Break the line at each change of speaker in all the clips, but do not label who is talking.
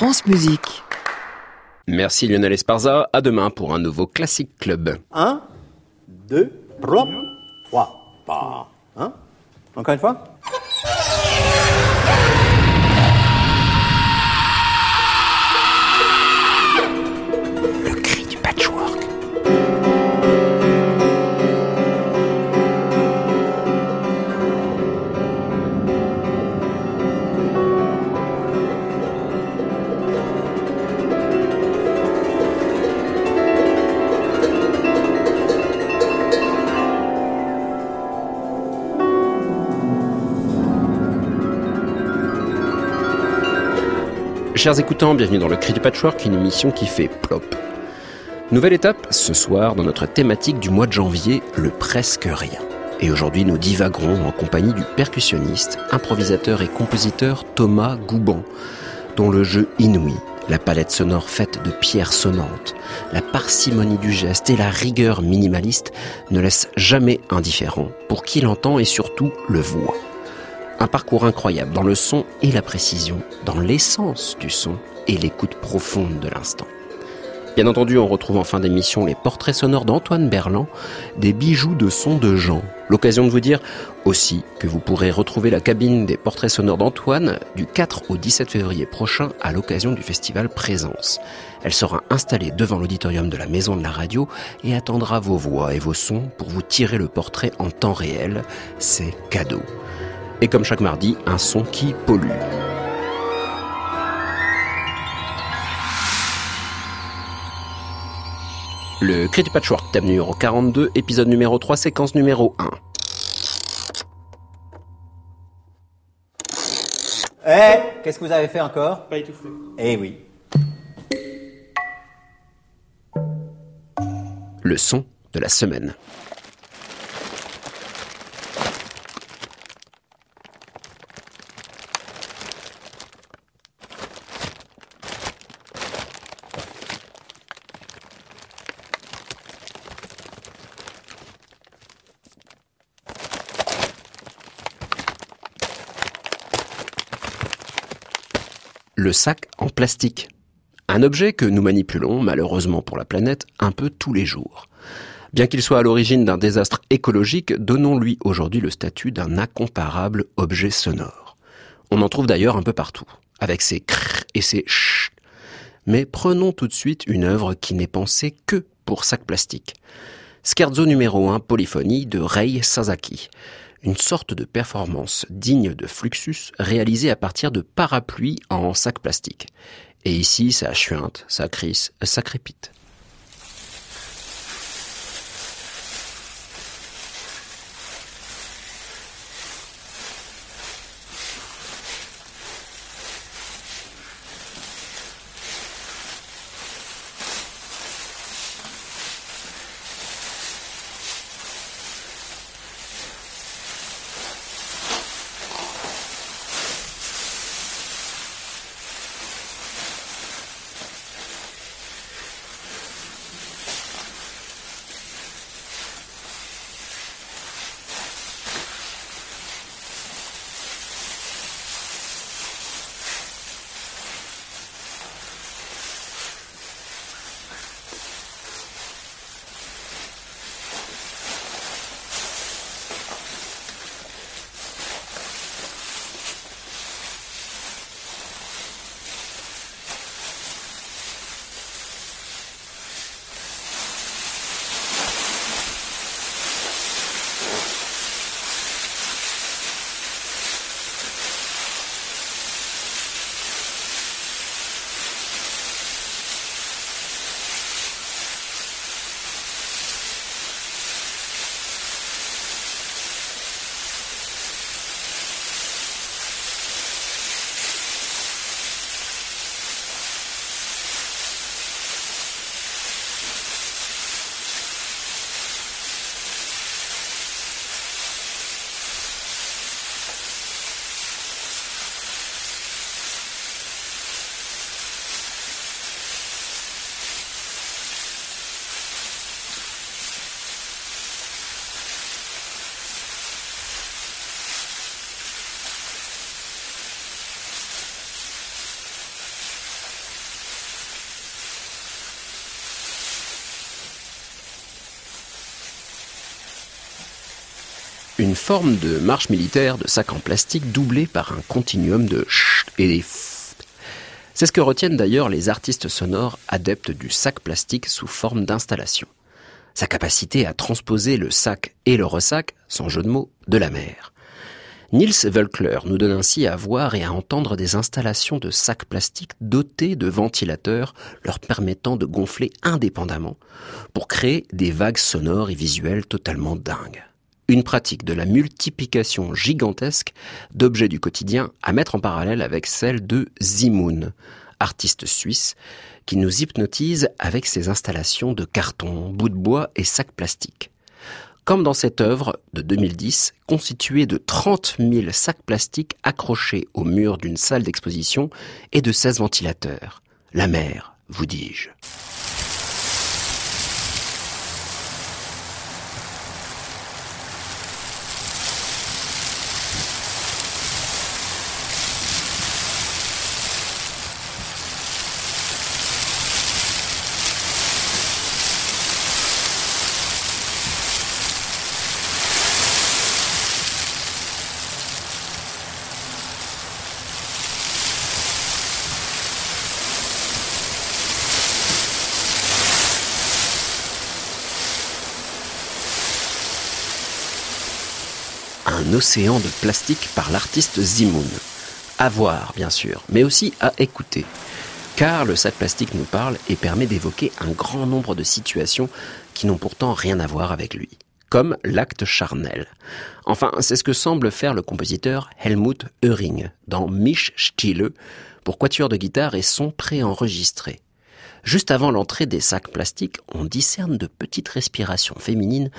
France Musique.
Merci Lionel Esparza, à demain pour un nouveau Classic Club.
1, 2, 3, 3, Hein? Encore une fois?
Chers écoutants, bienvenue dans le Cri du Patchwork, une émission qui fait plop. Nouvelle étape, ce soir, dans notre thématique du mois de janvier, le presque rien. Et aujourd'hui, nous divaguerons en compagnie du percussionniste, improvisateur et compositeur Thomas Gouban, dont le jeu inouï, la palette sonore faite de pierres sonnantes, la parcimonie du geste et la rigueur minimaliste ne laissent jamais indifférent pour qui l'entend et surtout le voit. Un parcours incroyable dans le son et la précision, dans l'essence du son et l'écoute profonde de l'instant. Bien entendu, on retrouve en fin d'émission les portraits sonores d'Antoine Berland, des bijoux de son de Jean. L'occasion de vous dire aussi que vous pourrez retrouver la cabine des portraits sonores d'Antoine du 4 au 17 février prochain à l'occasion du festival Présence. Elle sera installée devant l'auditorium de la Maison de la Radio et attendra vos voix et vos sons pour vous tirer le portrait en temps réel. C'est cadeau. Et comme chaque mardi, un son qui pollue. Le cri du patchwork, thème numéro 42, épisode numéro 3, séquence numéro 1.
Eh Qu'est-ce que vous avez fait encore?
Pas étouffé.
Eh oui.
Le son de la semaine. Sac en plastique. Un objet que nous manipulons, malheureusement pour la planète, un peu tous les jours. Bien qu'il soit à l'origine d'un désastre écologique, donnons-lui aujourd'hui le statut d'un incomparable objet sonore. On en trouve d'ailleurs un peu partout, avec ses crrr et ses ch. Mais prenons tout de suite une œuvre qui n'est pensée que pour sac plastique. Scherzo numéro 1 Polyphonie de Rei Sasaki. Une sorte de performance digne de Fluxus réalisée à partir de parapluies en sac plastique. Et ici, ça chuinte, ça crisse, ça crépite. Une forme de marche militaire de sac en plastique doublée par un continuum de ch et des. C'est ce que retiennent d'ailleurs les artistes sonores adeptes du sac plastique sous forme d'installation. Sa capacité à transposer le sac et le ressac, sans jeu de mots, de la mer. Niels Völkler nous donne ainsi à voir et à entendre des installations de sacs plastiques dotés de ventilateurs leur permettant de gonfler indépendamment pour créer des vagues sonores et visuelles totalement dingues. Une pratique de la multiplication gigantesque d'objets du quotidien à mettre en parallèle avec celle de Zimoun, artiste suisse, qui nous hypnotise avec ses installations de carton, bouts de bois et sacs plastiques comme dans cette œuvre de 2010, constituée de 30 000 sacs plastiques accrochés au mur d'une salle d'exposition et de 16 ventilateurs. La mer, vous dis-je. Un océan de plastique par l'artiste Zimoun. À voir, bien sûr, mais aussi à écouter. Car le sac plastique nous parle et permet d'évoquer un grand nombre de situations qui n'ont pourtant rien à voir avec lui. Comme l'acte charnel. Enfin, c'est ce que semble faire le compositeur Helmut Euring dans Mich Stille pour quatuor de guitare et son préenregistré. Juste avant l'entrée des sacs plastiques, on discerne de petites respirations féminines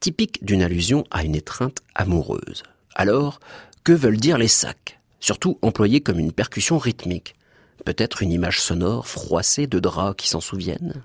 typiques d'une allusion à une étreinte amoureuse. Alors, que veulent dire les sacs? Surtout employés comme une percussion rythmique. Peut-être une image sonore froissée de draps qui s'en souviennent?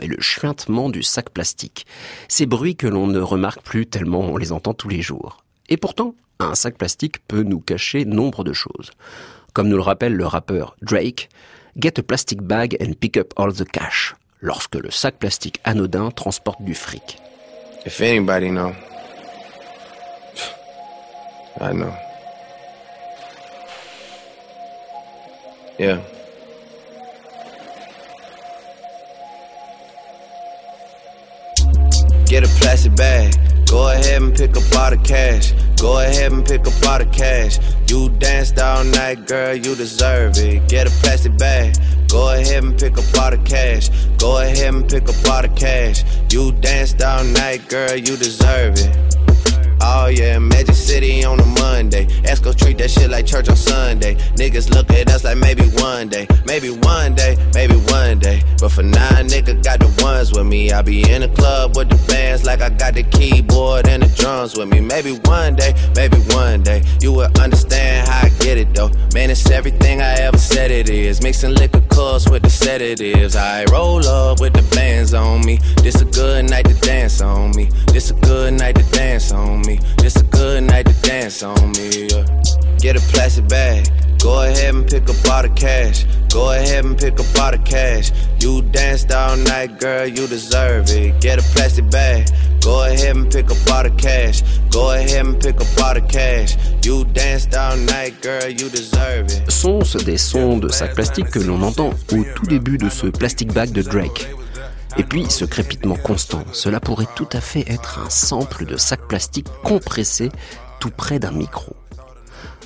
Et le chuintement du sac plastique. Ces bruits que l'on ne remarque plus tellement on les entend tous les jours. Et pourtant, un sac plastique peut nous cacher nombre de choses. Comme nous le rappelle le rappeur Drake, Get a plastic bag and pick up all the cash, lorsque le sac plastique anodin transporte du fric.
If anybody know, I know. Yeah. Get a plastic bag. Go ahead and pick up all the cash. Go ahead and pick up all the cash. You danced all night, girl, you deserve it. Get a plastic bag. Go ahead and pick up all the cash. Go ahead and pick up all the cash. You danced all night, girl, you deserve it. Oh yeah, Magic City on a Monday. Esco treat that shit like church on Sunday. Niggas look at us like maybe one day, maybe one day, maybe one day. But for now, nigga got the ones with me. I be in the club with the bands like I got the keyboard and the drums with me. Maybe one day, maybe one day, you will understand how I get it though. Man, it's everything I ever said it is. Mixing liquor cups with the sedatives. I roll up with the bands on me. This a good night to dance on me. This a good night to dance on me me. This a good night to dance on me. Yeah. Get a plastic bag. Go ahead and pick up all the cash. Go ahead and pick up all the cash. You danced all night, girl, you deserve it. Get a plastic bag. Go ahead and pick up all the cash. Go ahead and pick up all the cash. You danced all night, girl, you deserve it.
Sont des sons de sac plastique que l'on entend au tout début de ce plastic bag de Drake? Et puis ce crépitement constant, cela pourrait tout à fait être un sample de sac plastique compressé tout près d'un micro.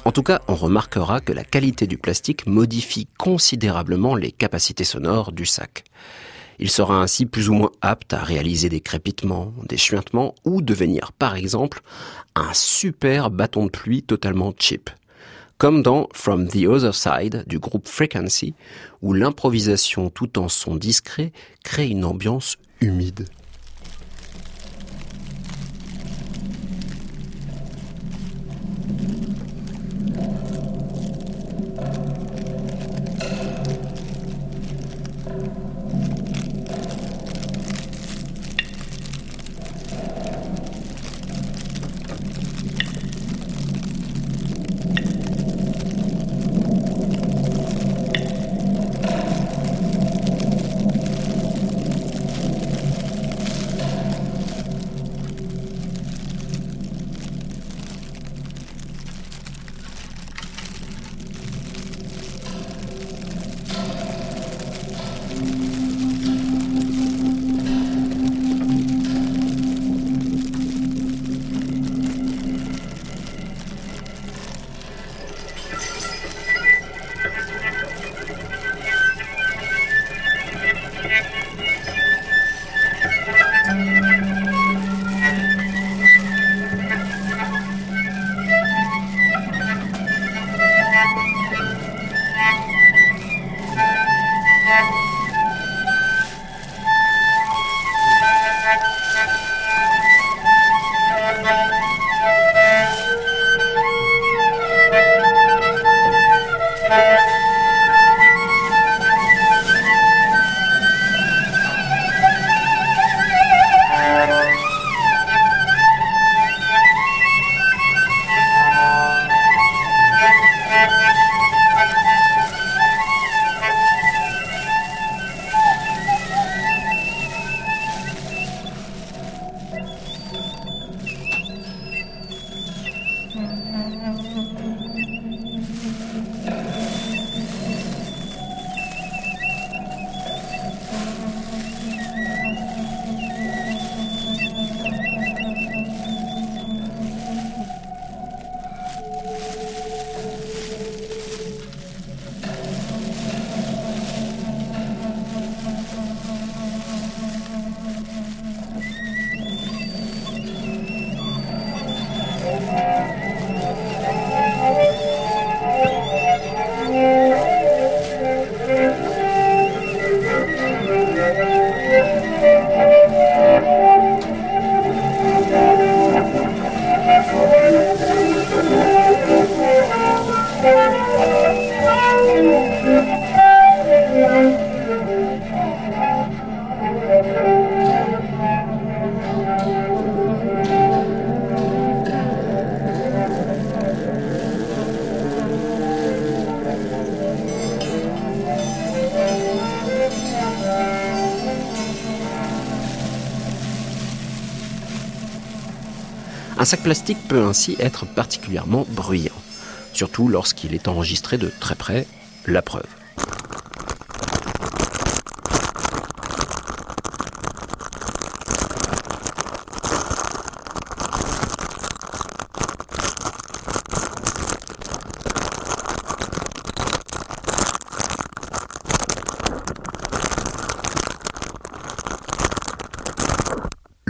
En tout cas, on remarquera que la qualité du plastique modifie considérablement les capacités sonores du sac. Il sera ainsi plus ou moins apte à réaliser des crépitements, des chuintements ou devenir par exemple un super bâton de pluie totalement cheap comme dans From the Other Side du groupe Frequency, où l'improvisation tout en son discret crée une ambiance humide. Sac plastique peut ainsi être particulièrement bruyant, surtout lorsqu'il est enregistré de très près, la preuve.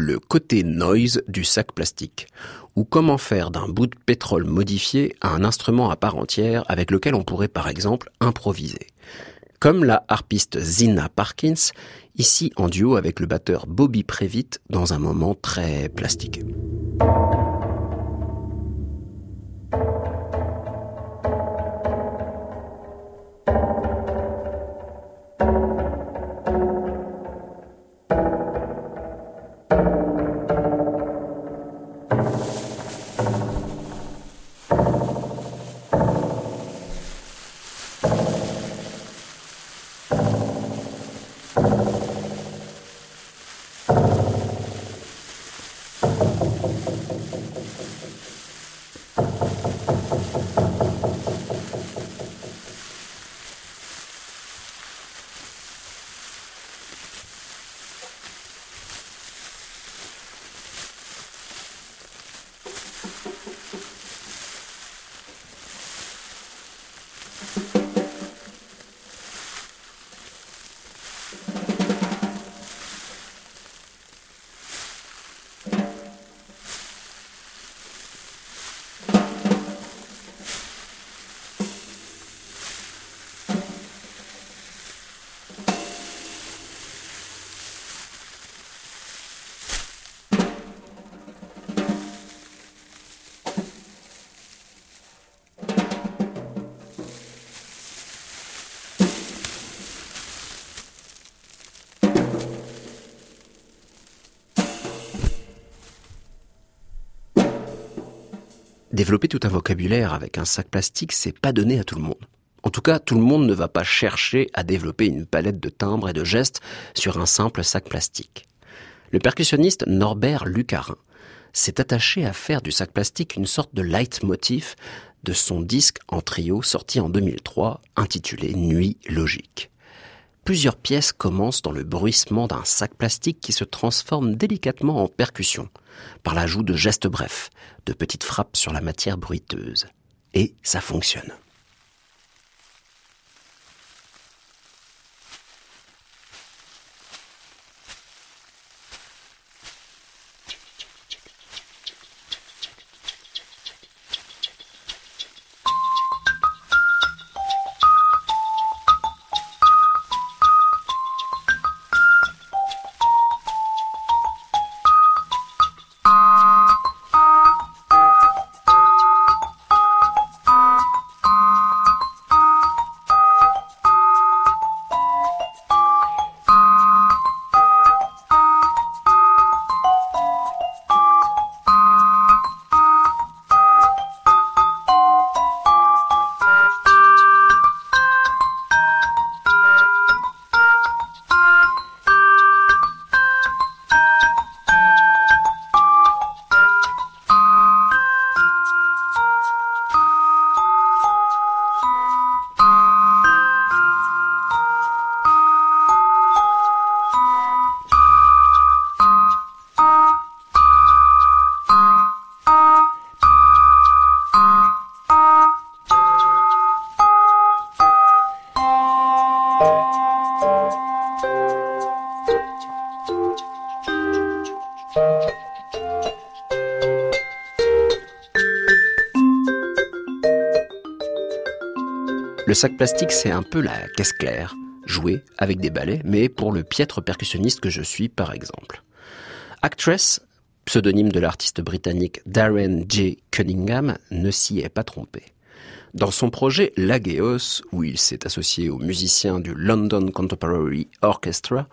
le côté noise du sac plastique, ou comment faire d'un bout de pétrole modifié un instrument à part entière avec lequel on pourrait par exemple improviser. Comme la harpiste Zina Parkins, ici en duo avec le batteur Bobby Previtt dans un moment très plastique. Développer tout un vocabulaire avec un sac plastique, c'est pas donné à tout le monde. En tout cas, tout le monde ne va pas chercher à développer une palette de timbres et de gestes sur un simple sac plastique. Le percussionniste Norbert Lucarin s'est attaché à faire du sac plastique une sorte de leitmotiv de son disque en trio sorti en 2003 intitulé Nuit logique. Plusieurs pièces commencent dans le bruissement d'un sac plastique qui se transforme délicatement en percussion, par l'ajout de gestes brefs, de petites frappes sur la matière bruiteuse. Et ça fonctionne. Sac plastique, c'est un peu la caisse claire, jouée avec des balais, mais pour le piètre percussionniste que je suis, par exemple. Actress, pseudonyme de l'artiste britannique Darren J. Cunningham, ne s'y est pas trompé. Dans son projet Lageos, où il s'est associé aux musiciens du London Contemporary Orchestra,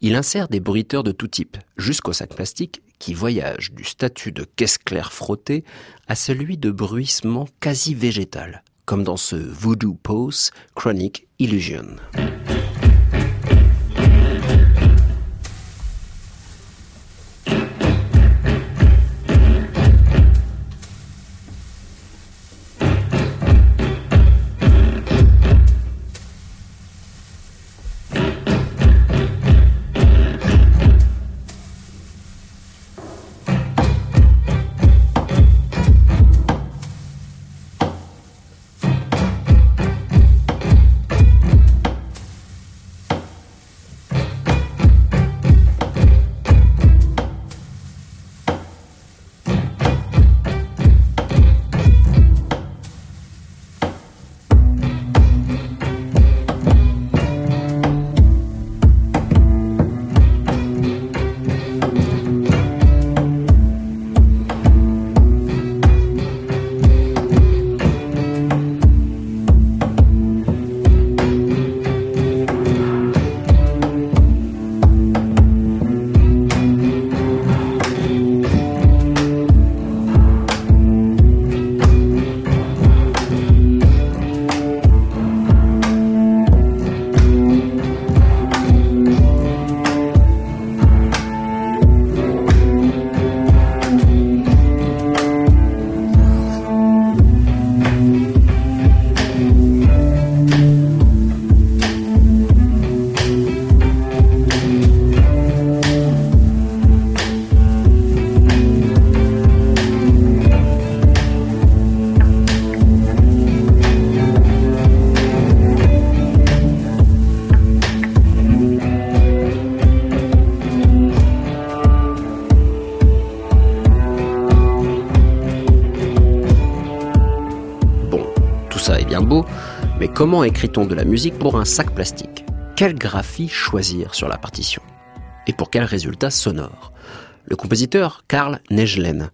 il insère des bruiteurs de tout type, jusqu'au sac plastique, qui voyage du statut de caisse claire frottée à celui de bruissement quasi végétal, comme dans ce Voodoo Pose Chronic Illusion. Comment écrit-on de la musique pour un sac plastique? Quelle graphie choisir sur la partition? Et pour quel résultat sonore? Le compositeur Karl Negelen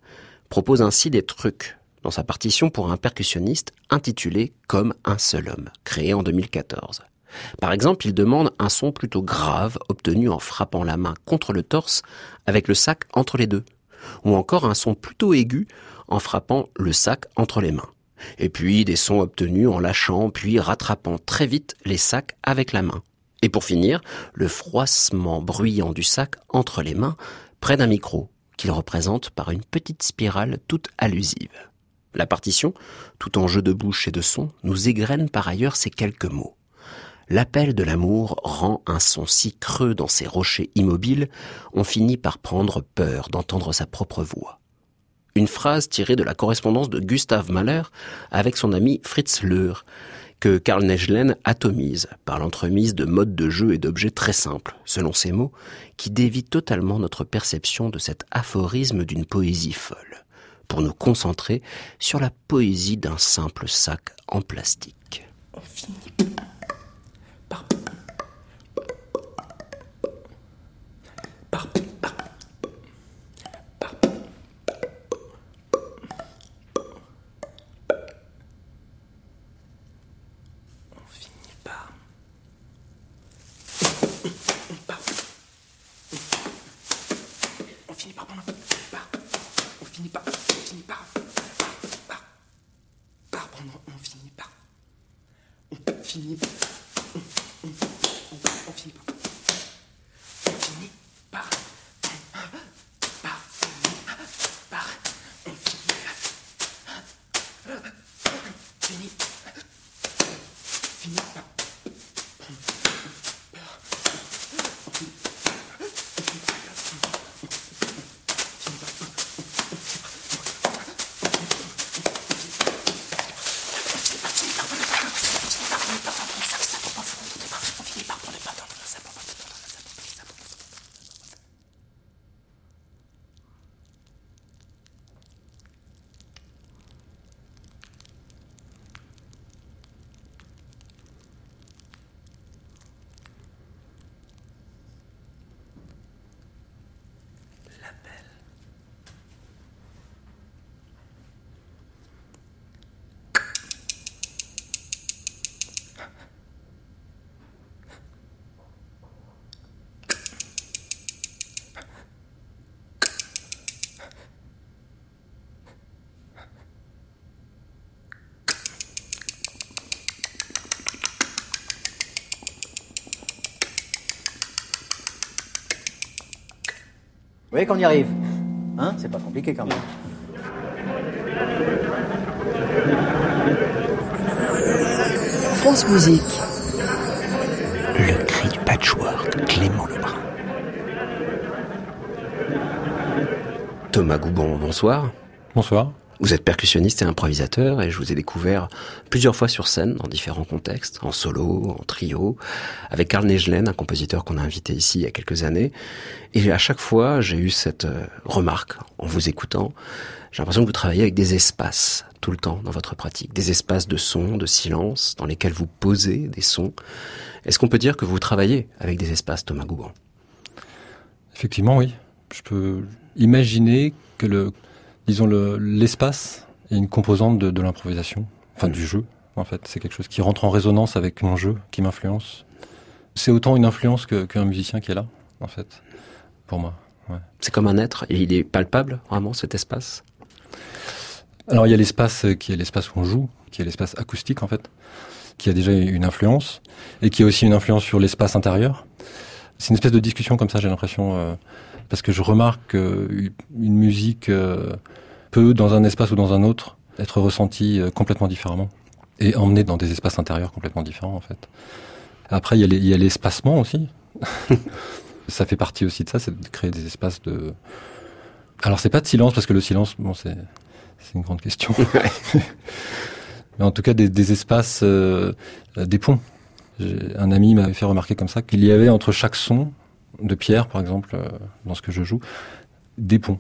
propose ainsi des trucs dans sa partition pour un percussionniste intitulé Comme un seul homme, créé en 2014. Par exemple, il demande un son plutôt grave obtenu en frappant la main contre le torse avec le sac entre les deux, ou encore un son plutôt aigu en frappant le sac entre les mains. Et puis des sons obtenus en lâchant puis rattrapant très vite les sacs avec la main. Et pour finir, le froissement bruyant du sac entre les mains près d'un micro, qu'il représente par une petite spirale toute allusive. La partition, tout en jeu de bouche et de son, nous égrène par ailleurs ces quelques mots. L'appel de l'amour rend un son si creux dans ces rochers immobiles, on finit par prendre peur d'entendre sa propre voix. Une phrase tirée de la correspondance de Gustav Mahler avec son ami Fritz Löhr, que Karl Negelen atomise par l'entremise de modes de jeu et d'objets très simples, selon ses mots, qui dévient totalement notre perception de cet aphorisme d'une poésie folle, pour nous concentrer sur la poésie d'un simple sac en plastique.
Vous voyez qu'on y arrive Hein C'est pas compliqué quand même.
France Musique. Le cri du patchwork, Clément Lebrun. Thomas Goubon, bonsoir.
Bonsoir.
Vous êtes percussionniste et improvisateur et je vous ai découvert plusieurs fois sur scène dans différents contextes, en solo, en trio, avec Carl Negelen, un compositeur qu'on a invité ici il y a quelques années. Et à chaque fois, j'ai eu cette euh, remarque en vous écoutant. J'ai l'impression que vous travaillez avec des espaces tout le temps dans votre pratique, des espaces de son, de silence, dans lesquels vous posez des sons. Est-ce qu'on peut dire que vous travaillez avec des espaces, Thomas Gouban?
Effectivement, oui. Je peux imaginer que le disons, l'espace est une composante de, l'improvisation, enfin du jeu, en fait. C'est quelque chose qui rentre en résonance avec mon jeu, qui m'influence. C'est autant une influence qu'un musicien qui est là, en fait, pour moi.
C'est comme un être, et il est palpable, vraiment, cet espace?
Alors, il y a l'espace qui est l'espace où on joue, qui est l'espace acoustique, en fait, qui a déjà une influence, et qui a aussi une influence sur l'espace intérieur. C'est une espèce de discussion comme ça, j'ai l'impression, euh, parce que je remarque qu'une musique euh, peut, dans un espace ou dans un autre, être ressentie euh, complètement différemment et emmenée dans des espaces intérieurs complètement différents en fait. Après, il y a l'espacement aussi. ça fait partie aussi de ça, c'est de créer des espaces de. Alors, c'est pas de silence parce que le silence, bon, c'est une grande question. Mais en tout cas, des, espaces, euh, des ponts. Un ami m'avait fait remarquer comme ça qu'il y avait entre chaque son de pierre, par exemple, euh, dans ce que je joue, des ponts,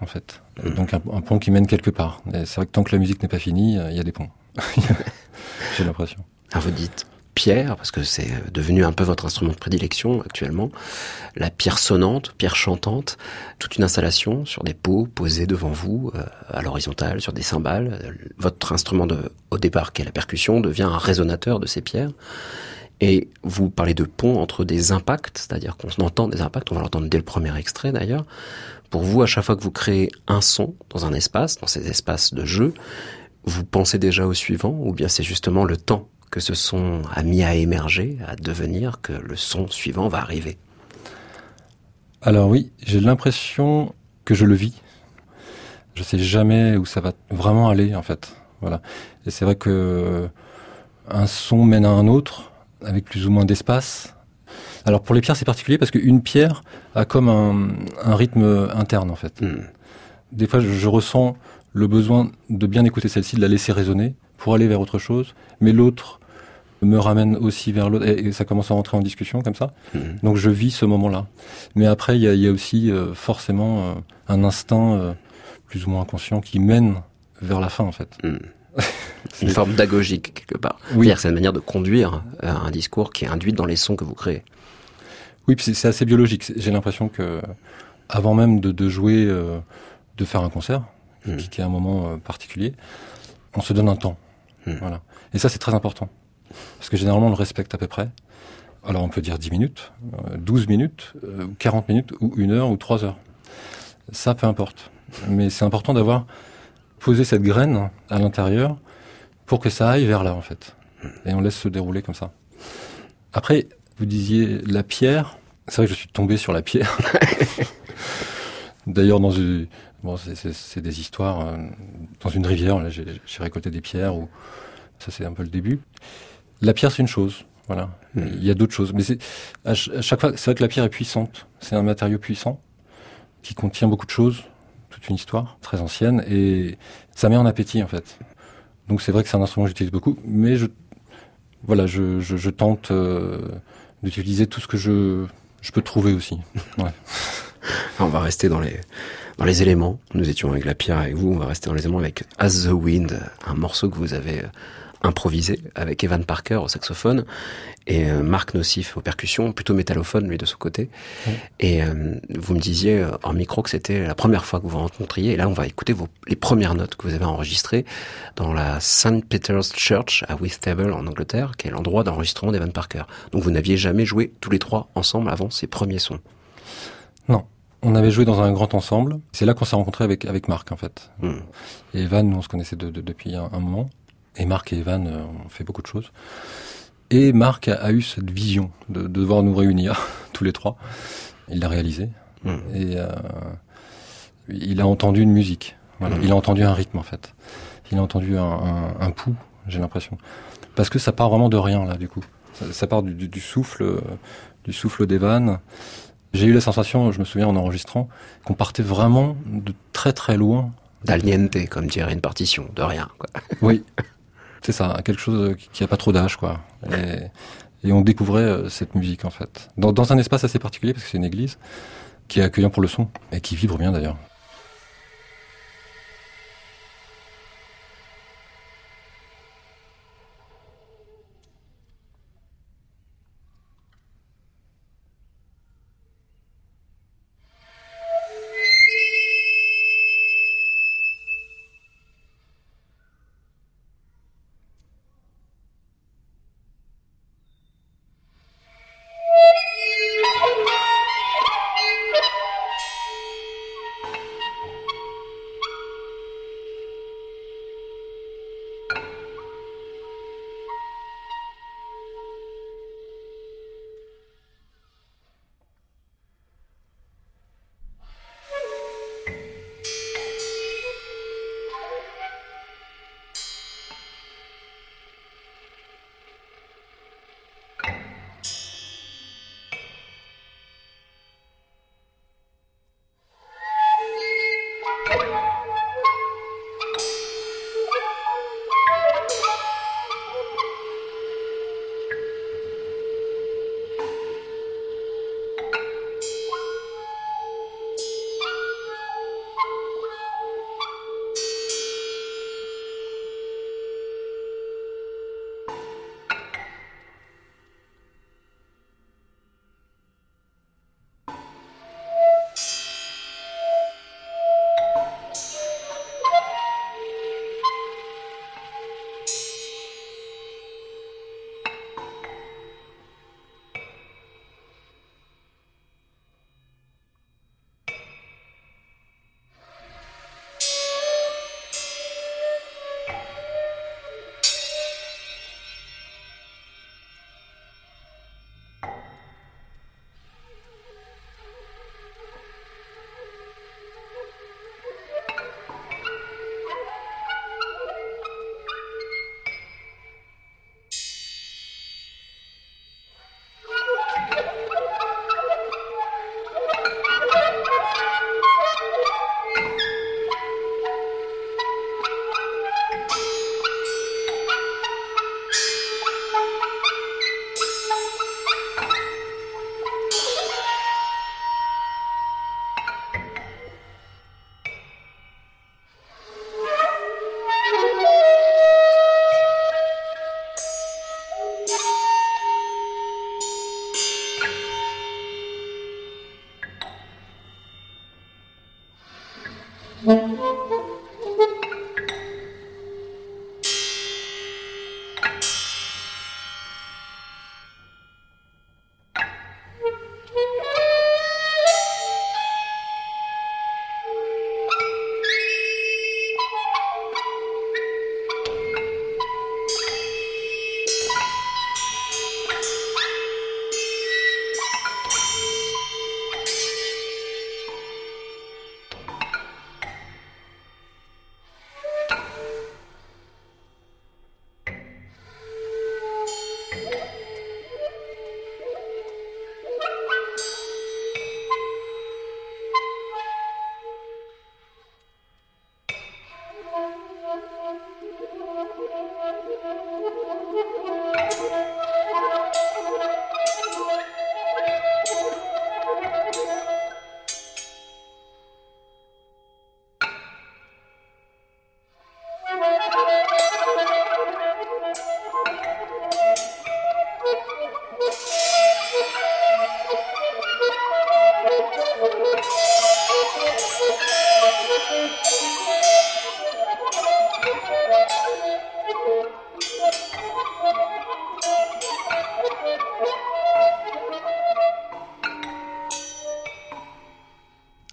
en fait. Mmh. Donc un, pont qui mène quelque part. c'est vrai que tant que la musique n'est pas finie, euh, il y a des ponts. j'ai l'impression.
Ah, vous dites pierre, parce que c'est devenu un peu votre instrument de prédilection actuellement, la pierre sonnante, pierre chantante, toute une installation sur des pots posés devant vous, euh, à l'horizontale, sur des cymbales. Votre instrument de, au départ, qui est la percussion, devient un résonateur de ces pierres. Et vous parlez de pont entre des impacts, c'est-à-dire qu'on entend des impacts, on va l'entendre dès le premier extrait d'ailleurs. Pour vous, à chaque fois que vous créez un son dans un espace, dans ces espaces de jeu, vous pensez déjà au suivant, ou bien c'est justement le temps que ce son a mis à émerger, à devenir, que le son suivant va arriver?
Alors oui, j'ai l'impression que je le vis. Je sais jamais où ça va vraiment aller en fait. Voilà. Et c'est vrai que un son mène à un autre avec plus ou moins d'espace. Alors pour les pierres c'est particulier parce qu'une pierre a comme un, rythme interne en fait. Hmm. Des fois je, je ressens le besoin de bien écouter celle-ci, de la laisser résonner pour aller vers autre chose, mais l'autre me ramène aussi vers l'autre et, ça commence à rentrer en discussion comme ça. Mhm. Donc je vis ce moment-là. Mais après, il y a, aussi euh, forcément euh, un instinct euh, plus ou moins inconscient qui mène vers la fin en fait.
Mhm. une forme d'agogique quelque part. Oui. C'est une manière de conduire un discours qui est induit dans les sons que vous créez.
Oui, c'est assez biologique. J'ai l'impression que avant même de, jouer, de faire un concert, mhm. qui, est un moment particulier, on se donne un temps. Voilà. Et ça, c'est très important. Parce que généralement, on le respecte à peu près. Alors on peut dire 10 minutes, 12 euh, minutes, 40 euh, minutes, ou une heure, ou trois heures. Ça, peu importe. Mais c'est important d'avoir posé cette graine à l'intérieur pour que ça aille vers là, en fait. Et on laisse se dérouler comme ça. Après, vous disiez la pierre. C'est vrai que je suis tombé sur la pierre. D'ailleurs, dans une, bon, c'est des histoires euh, dans une rivière. J'ai récolté des pierres. Ou ça, c'est un peu le début. La pierre, c'est une chose. Voilà. Hmm. Il y a d'autres choses. Mais à, chaque fois, c'est vrai que la pierre est puissante. C'est un matériau puissant qui contient beaucoup de choses, toute une histoire très ancienne, et ça met en appétit en fait. Donc c'est vrai que c'est un instrument que j'utilise beaucoup, mais je, voilà, je, je, tente euh, d'utiliser tout ce que je, je peux trouver aussi. Ouais.
on va rester dans les dans les éléments. Nous étions avec la pierre avec vous. On va rester dans les éléments avec As the Wind, un morceau que vous avez euh, improvisé avec Evan Parker au saxophone et euh, Marc Nocif aux percussions, plutôt métallophone lui de son côté. Et euh, vous me disiez euh, en micro que c'était la première fois que vous vous rencontriez. Et là, on va écouter vos, les premières notes que vous avez enregistrées dans la St. Peter's Church à Whitstable en Angleterre, qui est l'endroit d'enregistrement d'Evan Parker. Donc vous n'aviez jamais joué tous les trois ensemble avant ces premiers sons?
Non. On avait joué dans un grand ensemble. C'est là qu'on s'est rencontré avec avec Marc en fait. Hmm. Et Evan, nous on se connaissait depuis un moment. Et Marc et Evan euh, ont fait beaucoup de choses. Et Marc a, eu cette vision de, devoir nous réunir tous les trois. Il l'a réalisé. Hmm. Et euh, il a entendu une musique. Voilà. Hmm. Il a entendu un rythme en fait. Il a entendu un, un, pouls, j'ai l'impression. Parce que ça part vraiment de rien là du coup. Ça, part du, du, souffle, du souffle d'Evan. J'ai eu la sensation, je me souviens en enregistrant, qu'on partait vraiment de très très loin.
D'aliente, comme dirait une partition, de rien. Quoi.
Oui, c'est ça, quelque chose qui a pas trop d'âge, quoi. Et, on découvrait euh, cette musique, en fait. Dans, dans un espace assez particulier, parce que c'est une église, qui est accueillant pour le son, et qui vibre bien d'ailleurs.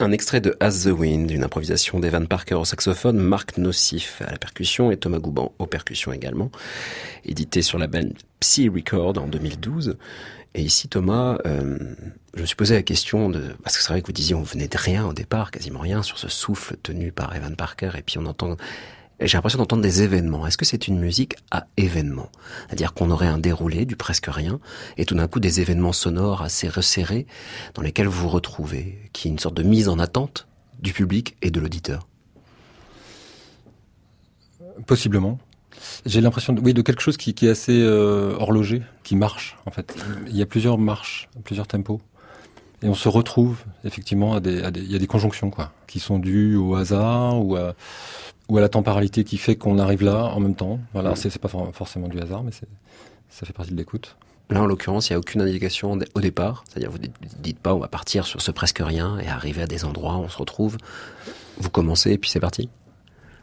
Un extrait de As the Wind, une improvisation d'Evan Parker au saxophone, Marc Nocif à la percussion et Thomas Gouban aux percussions également, édité sur la band Psy Record en 2012. Et ici, Thomas, euh, je me suis posé la question de... Parce que c'est vrai que vous disiez, on venait de rien au départ, quasiment rien, sur ce souffle tenu par Evan Parker, et puis on entend j'ai l'impression d'entendre des événements. Est-ce que c'est une musique à événements? C'est-à-dire qu'on aurait un déroulé du presque rien et tout d'un coup des événements sonores assez resserrés dans lesquels vous vous retrouvez, qui est une sorte de mise en attente du public et de l'auditeur
Possiblement. J'ai l'impression de, oui, de quelque chose qui, est assez euh, horloger, qui marche en fait. Il y a plusieurs marches, plusieurs tempos. Et on se retrouve effectivement à des, il y a des conjonctions quoi, qui sont dues au hasard ou à, ou à la temporalité qui fait qu'on arrive là en même temps. Voilà, c'est pas forcément du hasard, mais ça fait partie de l'écoute.
Là, en l'occurrence, il n'y a aucune indication au départ. C'est-à-dire, vous dites pas, on va partir sur ce presque rien et arriver à des endroits où on se retrouve. Vous commencez et puis c'est parti?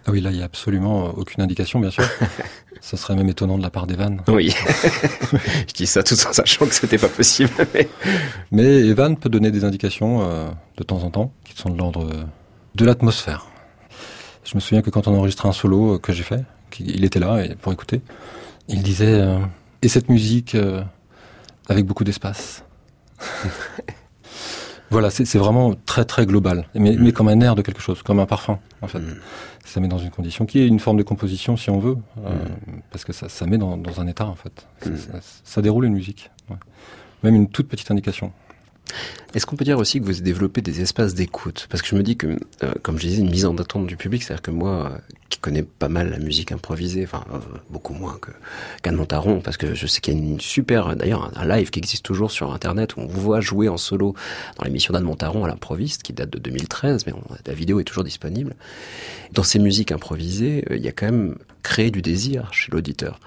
Ah oui, là, il n'y a absolument aucune indication, bien sûr. ça serait même étonnant de la part d'Evan.
Oui. Je dis ça tout en sachant que c'était pas possible.
Mais... Evan peut donner des indications euh, de temps en temps qui sont de l'ordre de l'atmosphère. Je me souviens que quand on enregistrait un solo euh, que j'ai fait, il était là pour écouter, il disait euh, et cette musique euh, avec beaucoup d'espace. voilà, c'est vraiment très très global, mais, mais, comme un air de quelque chose, comme un parfum en fait. Mm. Ça met dans une condition qui est une forme de composition si on veut, mm. parce que ça, ça met dans, dans, un état en fait. Ça, mm. ça, déroule une musique, même une toute petite indication.
Est-ce qu'on peut dire aussi que vous développez des espaces d'écoute? Parce que je me dis que, euh, comme je disais, une mise en attente du public, c'est-à-dire que moi, euh, qui connais pas mal la musique improvisée, enfin euh, beaucoup moins que qu'Anne Montaron, parce que je sais qu'il y a une super, d'ailleurs, un, live qui existe toujours sur Internet où on vous voit jouer en solo dans l'émission d'Anne Montaron à l'improviste, qui date de 2013, mais la vidéo est toujours disponible. Dans ces musiques improvisées, il y a quand même créé du désir chez l'auditeur.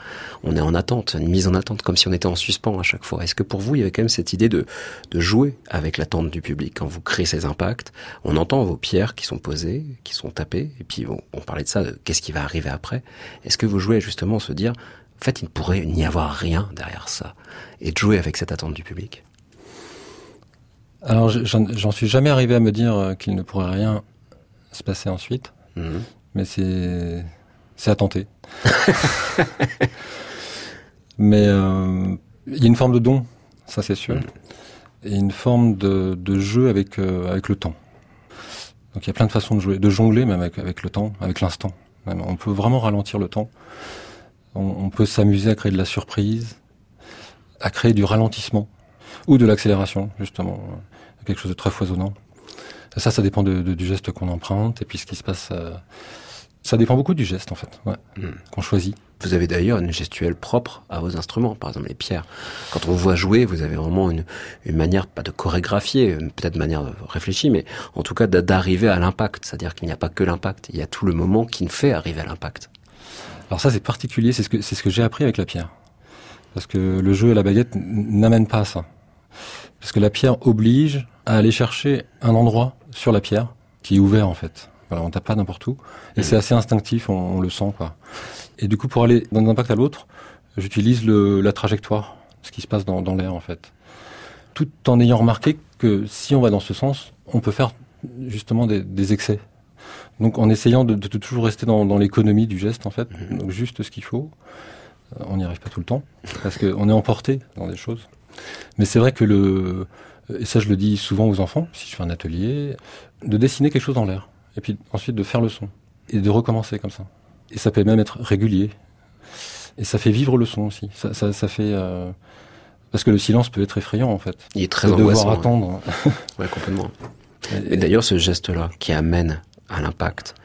On est en attente, une mise en attente, comme si on était en suspens à chaque fois. Est-ce que pour vous, il y avait quand même cette idée de, de jouer avec l'attente du public quand vous créez ces impacts? On entend vos pierres qui sont posées, qui sont tapées, et puis on, on parlait de ça, qu'est-ce qui va arriver après Est-ce que vous jouez justement se dire, en fait, il ne pourrait n'y avoir rien derrière ça, et de jouer avec cette attente du public?
Alors, j'en suis jamais arrivé à me dire euh, qu'il ne pourrait rien se passer ensuite, mhm. mais c'est c'est à tenter. mais euh, il y a une forme de don, ça c'est sûr, mhm. et une forme de, de jeu avec euh, avec le temps. Donc il y a plein de façons de jouer, de jongler même avec, avec le temps, avec l'instant. On peut vraiment ralentir le temps. On, peut s'amuser à créer de la surprise, à créer du ralentissement ou de l'accélération, justement, quelque chose de très foisonnant. Ça, ça dépend du geste qu'on emprunte et puis ce qui se passe. Euh, ça dépend beaucoup du geste, en fait, hmm. qu'on choisit.
Vous avez d'ailleurs une gestuelle propre à vos instruments, par exemple les pierres. Quand on voit jouer, vous avez vraiment une, une manière, pas de chorégraphier, peut-être de manière réfléchie, mais en tout cas d'arriver à l'impact. C'est-à-dire qu'il n'y a pas que l'impact, il y a tout le moment qui nous fait arriver à l'impact.
Alors ça c'est particulier, c'est ce que, ce que j'ai appris avec la pierre. Parce que le jeu à la baguette n'amène pas à ça. Parce que la pierre oblige à aller chercher un endroit sur la pierre qui est ouvert en fait Voilà, on tape pas n'importe où. Et c'est assez instinctif, on, on le sent, quoi. Et du coup, pour aller d'un impact à l'autre, j'utilise le, la trajectoire, ce qui se passe dans, dans l'air, en fait. Tout en ayant remarqué que si on va dans ce sens, on peut faire justement des, des excès. Donc en essayant de, de toujours rester dans, dans l'économie du geste, en fait, donc juste ce qu'il faut. Euh, On n'y arrive pas tout le temps, parce qu'on est emporté dans des choses. Mais c'est vrai que le, et ça je le dis souvent aux enfants, si je fais un atelier, de dessiner quelque chose dans l'air, et puis ensuite de faire le son, et de recommencer comme ça. Et ça peut même être régulier. Et ça fait vivre le son aussi. Ça, ça, ça fait... euh, Parce que le silence peut être effrayant en fait.
Il est très
de devoir
angoissant. ouais.
attendre.
Ouais, complètement. Et d'ailleurs, ce geste-là qui amène à l'impact,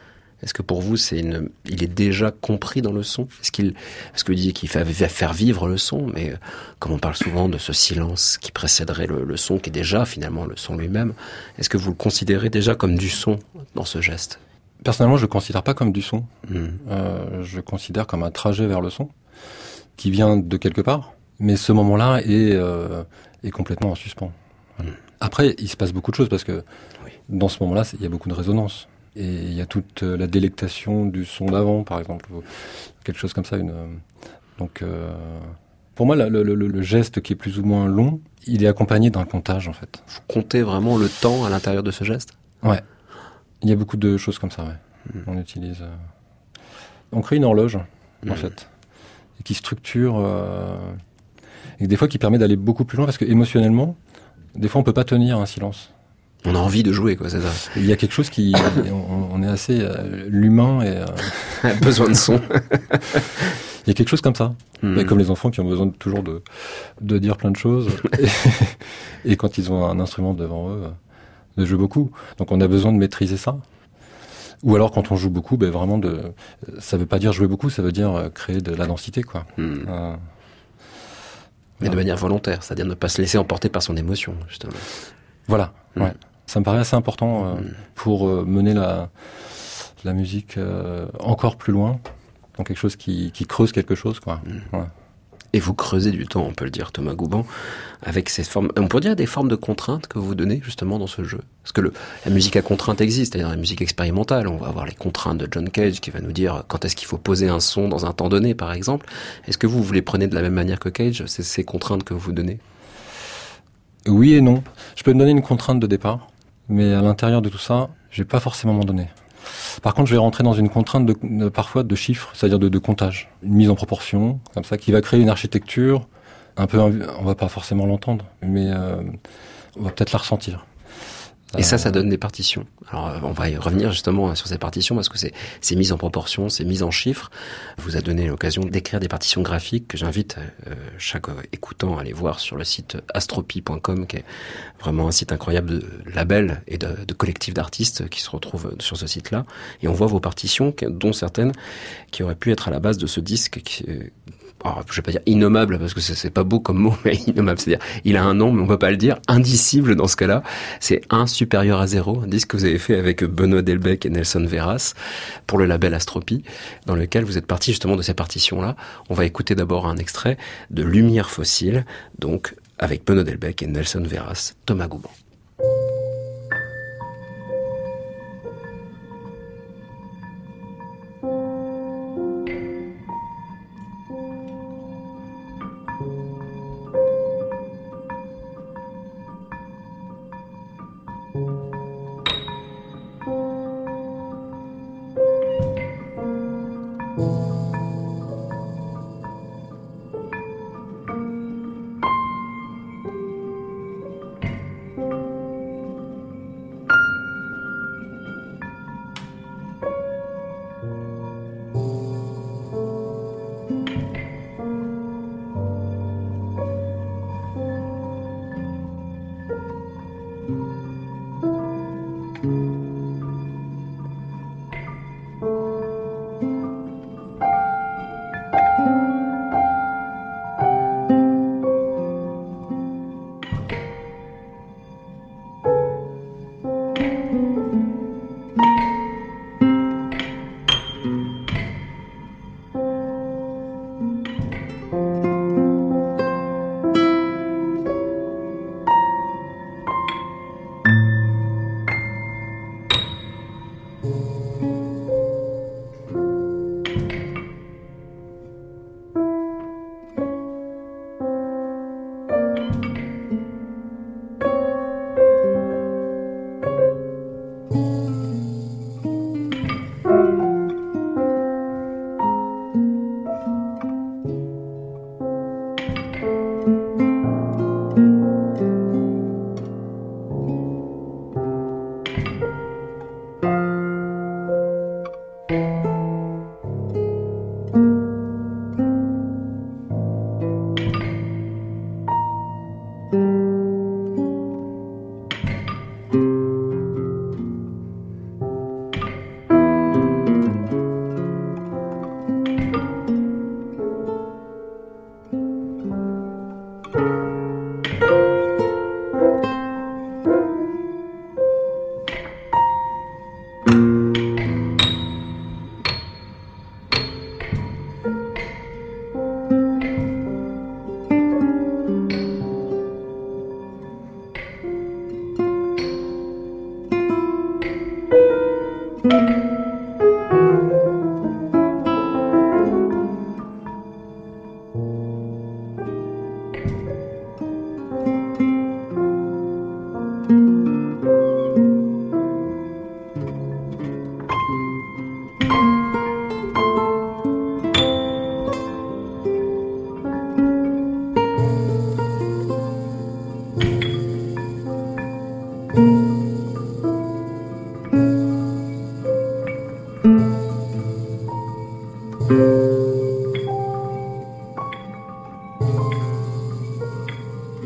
est-ce que pour vous, c'est une, il est déjà compris dans le son? Est-ce qu'il, parce que vous disiez qu'il fait va faire vivre le son, mais euh, comme on parle souvent de ce silence qui précéderait le, le son, qui est déjà finalement le son lui-même, est-ce que vous le considérez déjà comme du son? Dans ce geste
Personnellement, je le considère pas comme du son.
Hmm.
Euh, je le considère comme un trajet vers le son qui vient de quelque part. Mais ce moment-là est, euh, est complètement en suspens. Voilà. Après, il se passe beaucoup de choses parce que
Oui.
dans ce moment-là, il y a beaucoup de résonance. Et il y a toute euh, la délectation du son d'avant, par exemple, ou quelque chose comme ça. Une, donc, euh, pour moi, le- le geste qui est plus ou moins long, il est accompagné d'un comptage, en fait.
Vous comptez vraiment le temps à l'intérieur de ce geste?
Ouais. Il y a beaucoup de choses comme ça, ouais. On utilise. euh, On crée une horloge, en
Mhm.
fait, et qui structure. euh, Et des fois qui permet d'aller beaucoup plus loin parce que émotionnellement, des fois on peut pas tenir un silence.
On a envie de jouer, quoi, c'est ça.
Il y a quelque chose qui. on, on est assez. euh, L'humain et. euh,
Besoin de son.
Il y a quelque chose comme ça.
Hmm.
Comme les enfants qui ont besoin de, toujours de, de dire plein de choses. et, et quand ils ont un instrument devant eux, de jouer beaucoup. Donc on a besoin de maîtriser ça. Ou alors quand on joue beaucoup, ben vraiment de. Ça veut pas dire jouer beaucoup, ça veut dire euh, créer de la densité, quoi.
Hmm.
Euh,
Mais de manière volontaire, c'est-à-dire ne pas se laisser emporter par son émotion, justement.
voilà.
Mm.
Ouais. Ça me paraît assez important euh,
Mm.
pour euh, mener la, la musique encore plus loin. Dans quelque chose qui, qui creuse quelque chose, quoi. Ouais.
Et vous creusez du temps, on peut le dire, Thomas Gouban, avec ces formes, on pourrait dire des formes de contraintes que vous donnez justement dans ce jeu. Parce que la musique à contrainte existe, c'est-à-dire la musique expérimentale. On va avoir les contraintes de John Cage qui va nous dire quand est-ce qu'il faut poser un son dans un temps donné, par exemple. Est-ce que vous, les prenez de la même manière que Cage ces contraintes que vous donnez?
Oui et non. Je peux me donner une contrainte de départ, mais à l'intérieur de tout ça, je vais pas forcément m'en donner. Par contre, je vais rentrer dans une contrainte de, parfois de chiffres, c'est-à-dire de, de comptage, une mise en proportion, comme ça, qui va créer une architecture un peu, on va pas forcément l'entendre, mais euh, on va peut-être la ressentir.
Et ça,
Euh,
ça donne des partitions. Alors, euh, on va y revenir justement sur ces partitions parce que c'est c'est mis en proportion, c'est mis en chiffres. Vous a donné l'occasion d'écrire des partitions graphiques que j'invite euh, chaque euh, écoutant à aller voir sur le site astropie.com, qui est vraiment un site incroyable de labels et de, de collectifs d'artistes qui se retrouvent sur ce site-là. Et on voit vos partitions, dont certaines qui auraient pu être à la base de ce disque. Qui, euh, alors, je vais pas dire innommable parce que c'est pas beau comme mot, mais innommable, c'est-à-dire il a un nom, mais on peut pas le dire. Indicible dans ce cas-là, c'est 1 supérieur à 0, un disque que vous avez fait avec Benoît Delbecq et Nelson Veras pour le label Astropie, dans lequel vous êtes parti justement de ces partitions-là. On va écouter d'abord un extrait de Lumière fossile, donc avec Benoît Delbecq et Nelson Veras, Thomas Gouban.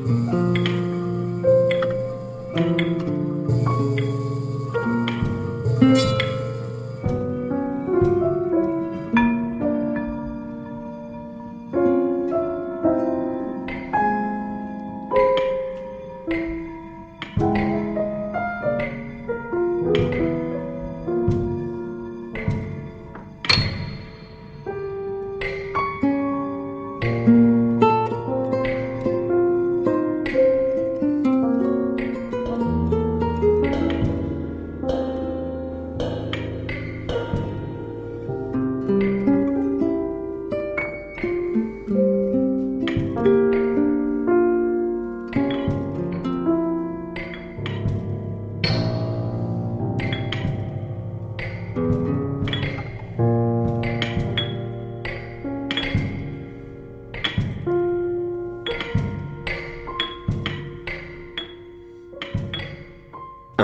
Mm-hmm.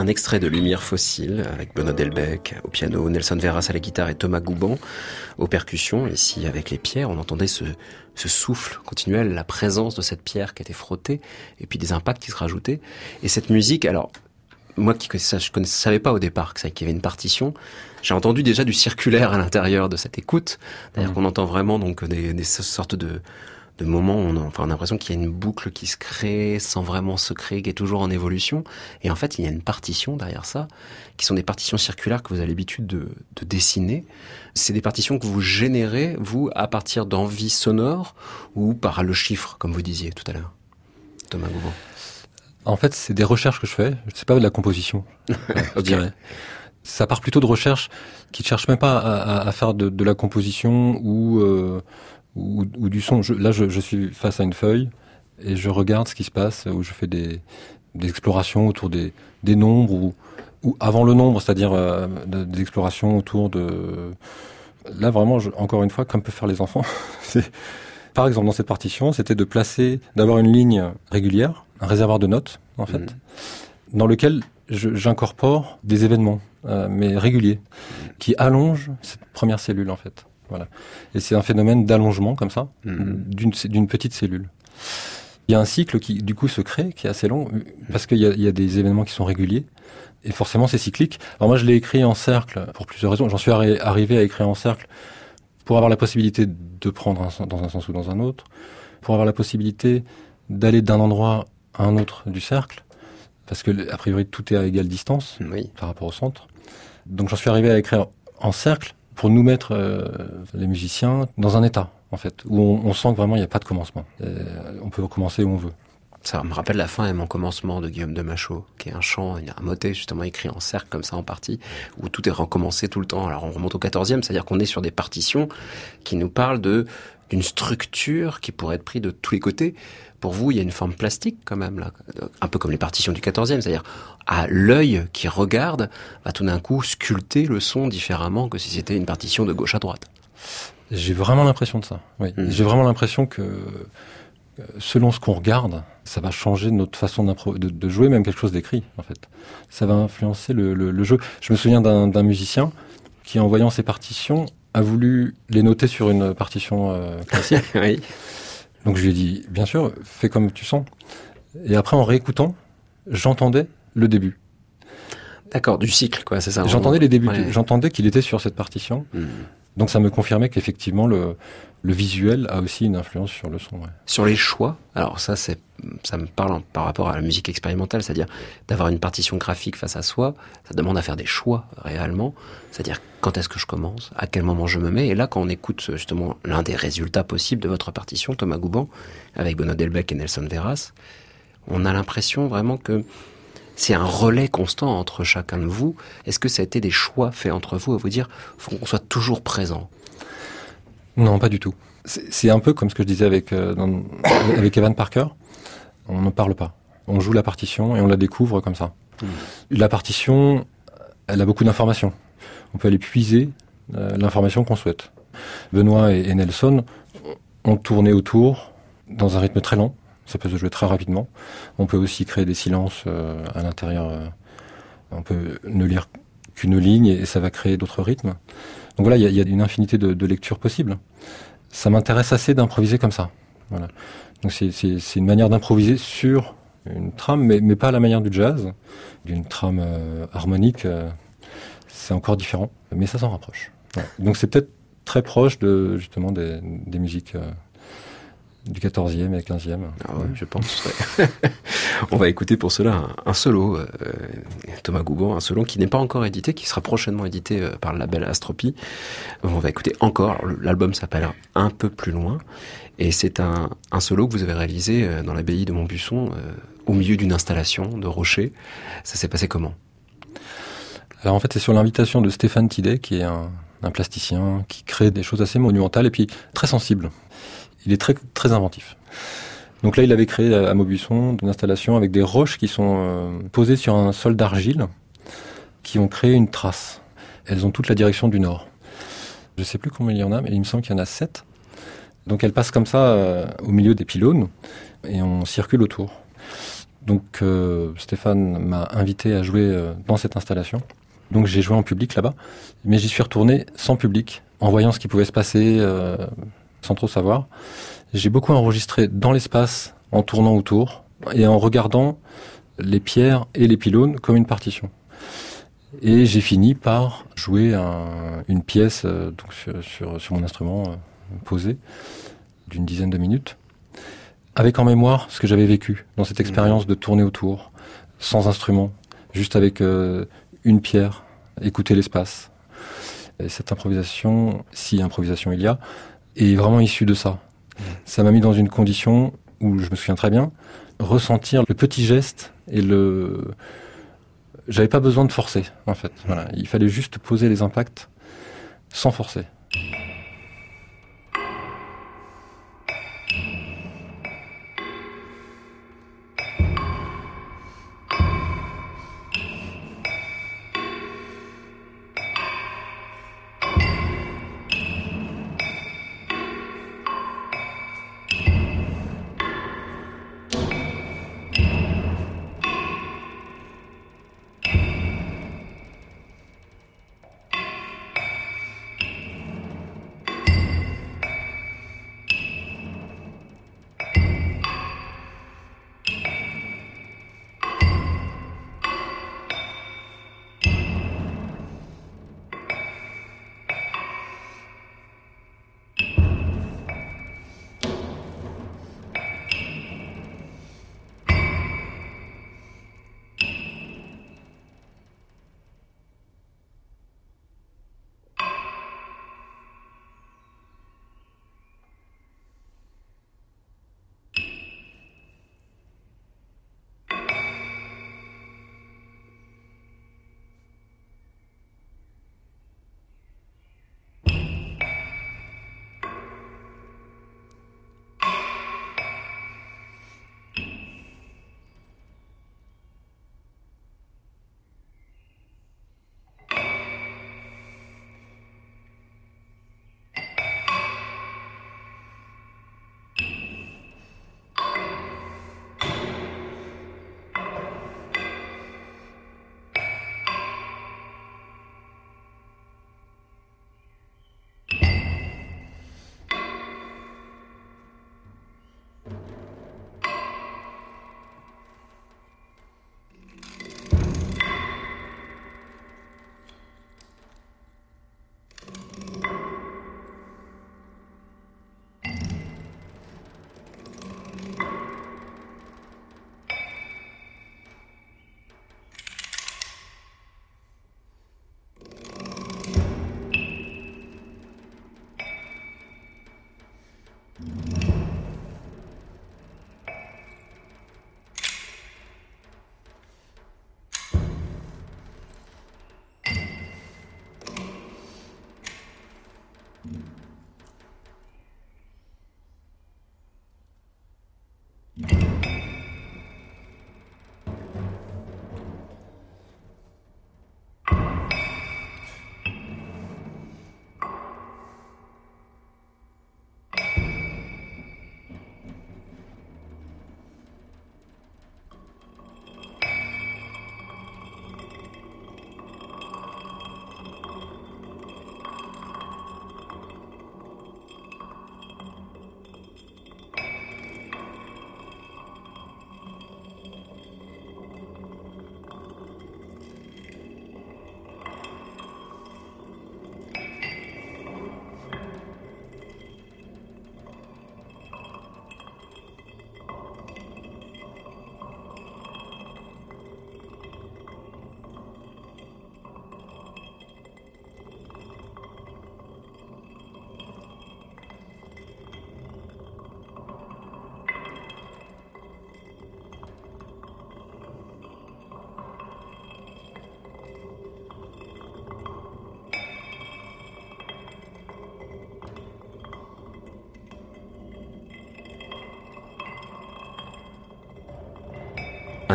Un extrait de Lumière fossile avec Benoît Delbecq au piano, Nelson Veras à la guitare et Thomas Gouban aux percussions. Ici, avec les pierres, on entendait ce, ce souffle continuel, la présence de cette pierre qui était frottée et puis des impacts qui se rajoutaient. Et cette musique, alors, moi qui je ne savais pas au départ qu'il y avait une partition. J'ai entendu déjà du circulaire à l'intérieur de cette écoute. D'ailleurs, mmh. qu'on entend vraiment donc des, des sortes de, de moments où on a, enfin, on a l'impression qu'il y a une boucle qui se crée sans vraiment se créer, qui est toujours en évolution. Et en fait, il y a une partition derrière ça, qui sont des partitions circulaires que vous avez l'habitude de, de dessiner. C'est des partitions que vous générez, vous, à partir d'envies sonores ou par le chiffre, comme vous disiez tout à l'heure. Thomas Gouban.
En fait, c'est des recherches que je fais. C'est pas de la composition, je dirais. Ça part plutôt de recherches qui ne cherchent même pas à, à, faire de, de, la composition ou euh, ou, ou du son. Je, là, je, je, suis face à une feuille et je regarde ce qui se passe, où je fais des, des explorations autour des, des nombres ou, ou avant le nombre, c'est-à-dire euh, des explorations autour de. Là, vraiment, je, encore une fois, comme peuvent faire les enfants, par exemple, dans cette partition, c'était de placer, d'avoir une ligne régulière, un réservoir de notes, en fait, mmh. dans lequel j'incorpore des événements, euh, mais réguliers, qui allongent cette première cellule, en fait. Voilà. Et c'est un phénomène d'allongement comme ça, mm-hmm. d'une petite cellule. Il y a un cycle qui, du coup, se crée, qui est assez long, parce qu'il y, y, a des événements qui sont réguliers, et forcément c'est cyclique. Alors moi, je l'ai écrit en cercle pour plusieurs raisons. J'en suis arrivé à écrire en cercle pour avoir la possibilité de prendre un, dans un sens ou dans un autre, pour avoir la possibilité d'aller d'un endroit à un autre du cercle, parce que a priori tout est à égale distance oui. par rapport au centre. Donc j'en suis arrivé à écrire en cercle pour nous mettre, euh, les musiciens, dans un état, en fait, où on, sent que vraiment il n'y a pas de commencement. Euh, on peut recommencer où on veut.
Ça me rappelle la fin et mon commencement de Guillaume de Machaut, qui est un chant, un motet justement écrit en cercle comme ça en partie, où tout est recommencé tout le temps. Alors on remonte au 14e, c'est-à-dire qu'on est sur des partitions qui nous parlent de d'une structure qui pourrait être prise de tous les côtés. Pour vous, il y a une forme plastique quand même là, un peu comme les partitions du 14e, c'est-à-dire à l'œil qui regarde va tout d'un coup sculpter le son différemment que si c'était une partition de gauche à droite.
J'ai vraiment l'impression de ça. Oui.
Mm.
J'ai vraiment l'impression que selon ce qu'on regarde, ça va changer notre façon de, de jouer, même quelque chose d'écrit, en fait. Ça va influencer le, le- le jeu. Je me souviens d'un d'un musicien qui, en voyant ses partitions, a voulu les noter sur une partition euh, classique.
oui.
Donc je lui ai dit, bien sûr, fais comme tu sens. Et après, en réécoutant, j'entendais le début.
D'accord, du cycle quoi, c'est ça.
J'entendais les débuts.
Ouais.
J'entendais qu'il était sur cette partition.
Hmm.
Donc ça me confirmait qu'effectivement, le, visuel a aussi une influence sur le son.
Sur les choix, alors ça, ça me parle par rapport à la musique expérimentale, c'est-à-dire d'avoir une partition graphique face à soi, ça demande à faire des choix réellement, c'est-à-dire quand est-ce que je commence, à quel moment je me mets, et là quand on écoute justement l'un des résultats possibles de votre partition, Thomas Gouban, avec Benoît Delbecq et Nelson Veras, on a l'impression vraiment que c'est un relais constant entre chacun de vous. Est-ce que ça a été des choix faits entre vous à vous dire, faut qu'on soit toujours présent?
Non, pas du tout. C'est un peu comme ce que je disais avec, euh, dans- avec Evan Parker. On ne parle pas. On joue la partition et on la découvre comme ça. La partition, elle a beaucoup d'informations. On peut aller puiser euh, l'information qu'on souhaite. Benoît et, et Nelson ont tourné autour dans un rythme très lent. Ça peut se jouer très rapidement. On peut aussi créer des silences euh, à l'intérieur. euh, on peut ne lire qu'une ligne et ça va créer d'autres rythmes. Donc voilà, il y a, une infinité de, lectures possibles. Ça m'intéresse assez d'improviser comme ça. Voilà. Donc c'est- une manière d'improviser sur une trame, mais, pas à la manière du jazz, d'une trame euh, harmonique. c'est encore différent, mais ça s'en rapproche. Donc c'est peut-être très proche de justement des, musiques du 14e et 15e.
Ah ouais, je pense. ouais. On va écouter pour cela un, un solo, euh, Thomas Gouban, un solo qui n'est pas encore édité, qui sera prochainement édité euh, par le label Astropie. On va écouter encore. L'album s'appelle Un peu plus loin, et c'est un, un solo que vous avez réalisé euh, dans l'abbaye de Montbuisson, euh, au milieu d'une installation de rocher. Ça s'est passé comment?
Alors en fait, c'est sur l'invitation de Stéphane Tidet, qui est un, un plasticien qui crée des choses assez monumentales et puis très sensible. Il est très très inventif. Donc là, il avait créé à à Maubuisson une installation avec des roches qui sont euh, posées sur un sol d'argile, qui ont créé une trace. Elles ont toute la direction du nord. Je sais plus combien il y en a, mais il me semble qu'il y en a sept. Donc elles passent comme ça euh, au milieu des pylônes et on circule autour. Donc euh, Stéphane m'a invité à jouer euh, dans cette installation. Donc j'ai joué en public là-bas, mais j'y suis retourné sans public, en voyant ce qui pouvait se passer, euh, sans trop savoir. J'ai beaucoup enregistré dans l'espace, en tournant autour, et en regardant les pierres et les pylônes comme une partition. Et j'ai fini par jouer un- une pièce euh, donc sur, sur, sur mon instrument euh, posé d'une dizaine de minutes, avec en mémoire ce que j'avais vécu dans cette expérience de tourner autour, sans instrument, juste avec euh, une pierre, écouter l'espace. Et cette improvisation, si improvisation il y a, est vraiment issue de ça. Ça m'a mis dans une condition où je me souviens très bien, ressentir le petit geste et le. J'avais pas besoin de forcer, en fait. Il fallait juste poser les impacts sans forcer.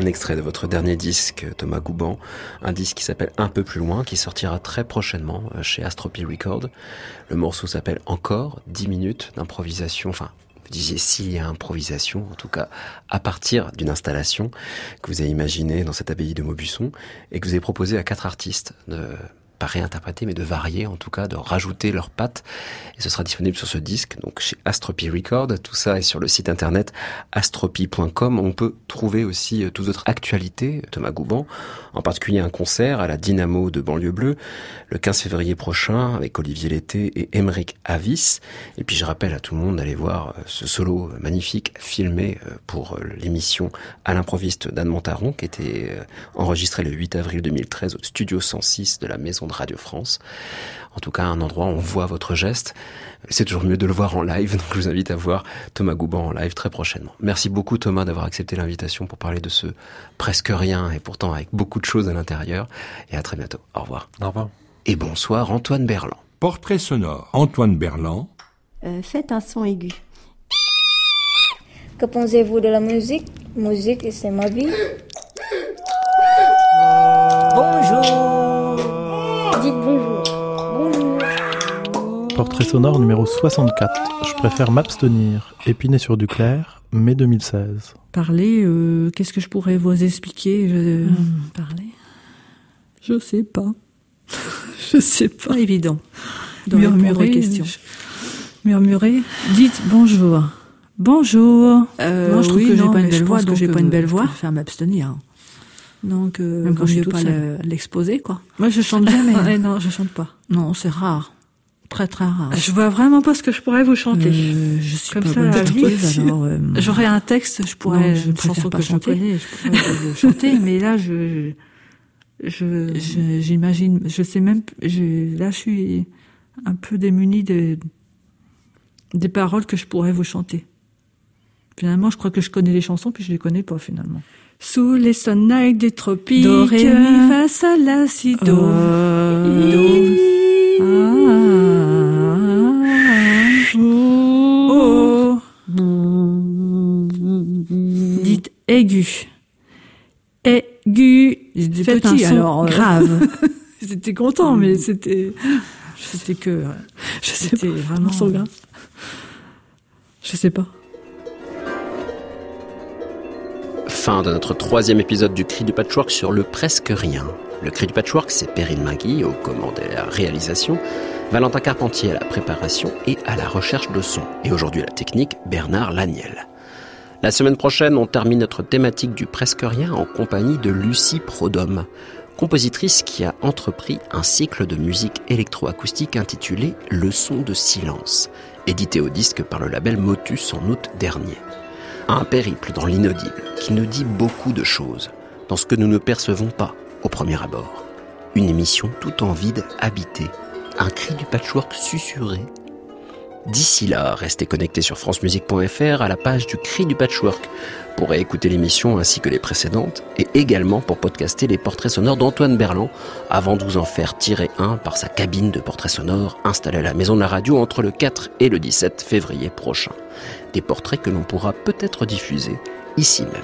Un extrait de votre dernier disque, Thomas Gouban, un disque qui s'appelle Un peu plus loin, qui sortira très prochainement euh, chez Astropy Record. Le morceau s'appelle Encore, 10 minutes d'improvisation, enfin disiez s'il y a improvisation, en tout cas à partir d'une installation que vous avez imaginée dans cette abbaye de Maubusson et que vous avez proposé à quatre artistes de pas réinterpréter, mais de varier, en tout cas, de rajouter leurs pattes. Et ce sera disponible sur ce disque, donc chez Astropy Record. Tout ça est sur le site internet astropy.com. On peut trouver aussi euh, toutes autres actualités, Thomas Gouban, en particulier un concert à la Dynamo de Banlieue Bleue, le 15 février prochain, avec Olivier Lété et Émeric Avis. Et puis je rappelle à tout le monde d'aller voir euh, ce solo magnifique filmé euh, pour l'émission à l'improviste d'Anne Montaron, qui était enregistré le 8 avril 2013 au studio 106 de la Maison Radio France. En tout cas, un endroit où on voit votre geste. C'est toujours mieux de le voir en live, donc je vous invite à voir Thomas Gouban en live très prochainement. Merci beaucoup Thomas d'avoir accepté l'invitation pour parler de ce presque rien et pourtant avec beaucoup de choses à l'intérieur. Et à très bientôt. Au revoir.
Au revoir.
Et bonsoir Antoine Berland.
Portrait sonore. Antoine Berland.
Euh, faites un son aigu. Que pensez-vous de la musique? Musique, c'est ma vie.
Bonjour
Dites bonjour. Bonjour.
Portrait sonore numéro 64. Je préfère m'abstenir. Épinay sur du clair, mai 2016.
Parler, euh, qu'est-ce que je pourrais vous expliquer je...
Parler
Je sais pas. je sais pas.
Pas évident.
De murmurer,
aux questions.
Murmurer. Dites bonjour. Bonjour.
Euh,
Moi, je trouve
oui,
que j'ai pas une
je
belle voix,
pense que
donc
j'ai pas une belle
je
voix.
préfère m'abstenir. Donc, euh,
Même
quand je toute
pas l'exposer, quoi.
Moi, je chante jamais.
Ouais, non, je chante pas.
non, c'est rare. Très, très rare.
Je vois vraiment pas ce que je pourrais vous chanter.
Euh, je suis
Comme
pas
ça,
bonne chanteuse, alors... euh,
J'aurais un texte, je pourrais,
non, je préfère pas
que je
chanter.
connais, je pourrais vous chanter, mais là, je, je,
je- J'imagine, je sais même, je, là, je suis un peu démunie de, des paroles que je pourrais vous chanter. Finalement, je crois que je connais les chansons, puis je les connais pas, finalement.
Sous les sonnailles des tropiques.
Do, ré, mi, fa,
fa, la, si,
Do.
Oh.
Dites aigu. Aigu. Faites
petit,
un son
alors, euh,
grave.
J'étais content, mais c'était,
C'était que,
je sais
c'était
pas,
vraiment.
son grave. Je sais pas.
Fin de notre troisième épisode du Cri du Patchwork sur le presque rien. Le Cri du Patchwork, c'est Perrine Magui aux commandes et à la réalisation, Valentin Carpentier à la préparation et à la recherche de son. Et aujourd'hui à la technique, Bernard Laniel. La semaine prochaine, on termine notre thématique du presque rien en compagnie de Lucie Prodhomme, compositrice qui a entrepris un cycle de musique électroacoustique intitulé Leçon de silence, édité au disque par le label Motus en août dernier. Un périple dans l'inaudible qui nous dit beaucoup de choses, dans ce que nous ne percevons pas au premier abord. Une émission tout en vide habité, un cri du patchwork susurré. D'ici là, restez connectés sur francemusique.fr à la page du cri du patchwork pour écouter l'émission ainsi que les précédentes et également pour podcaster les portraits sonores d'Antoine Berland avant de vous en faire tirer un par sa cabine de portraits sonores installée à la maison de la radio entre le 4 et le 17 février prochain. Des portraits que l'on pourra peut-être diffuser ici même.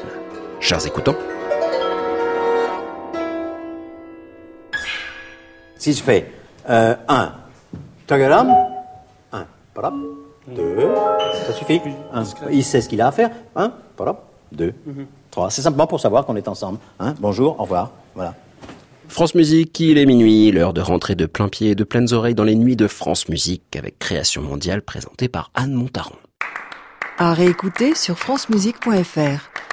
Chers écoutants,
Si je fais 1, tagaram, 1, parap, 2, ça suffit. Il sait ce qu'il a à faire. 1, parap, 2, 3. C'est simplement pour savoir qu'on est ensemble. Hein. Bonjour, au revoir. Voilà.
France Musique, il est minuit, l'heure de rentrer de plein pied et de pleines oreilles dans les nuits de France Musique avec Création Mondiale présentée par Anne Montaron.
À réécouter sur francemusique.fr.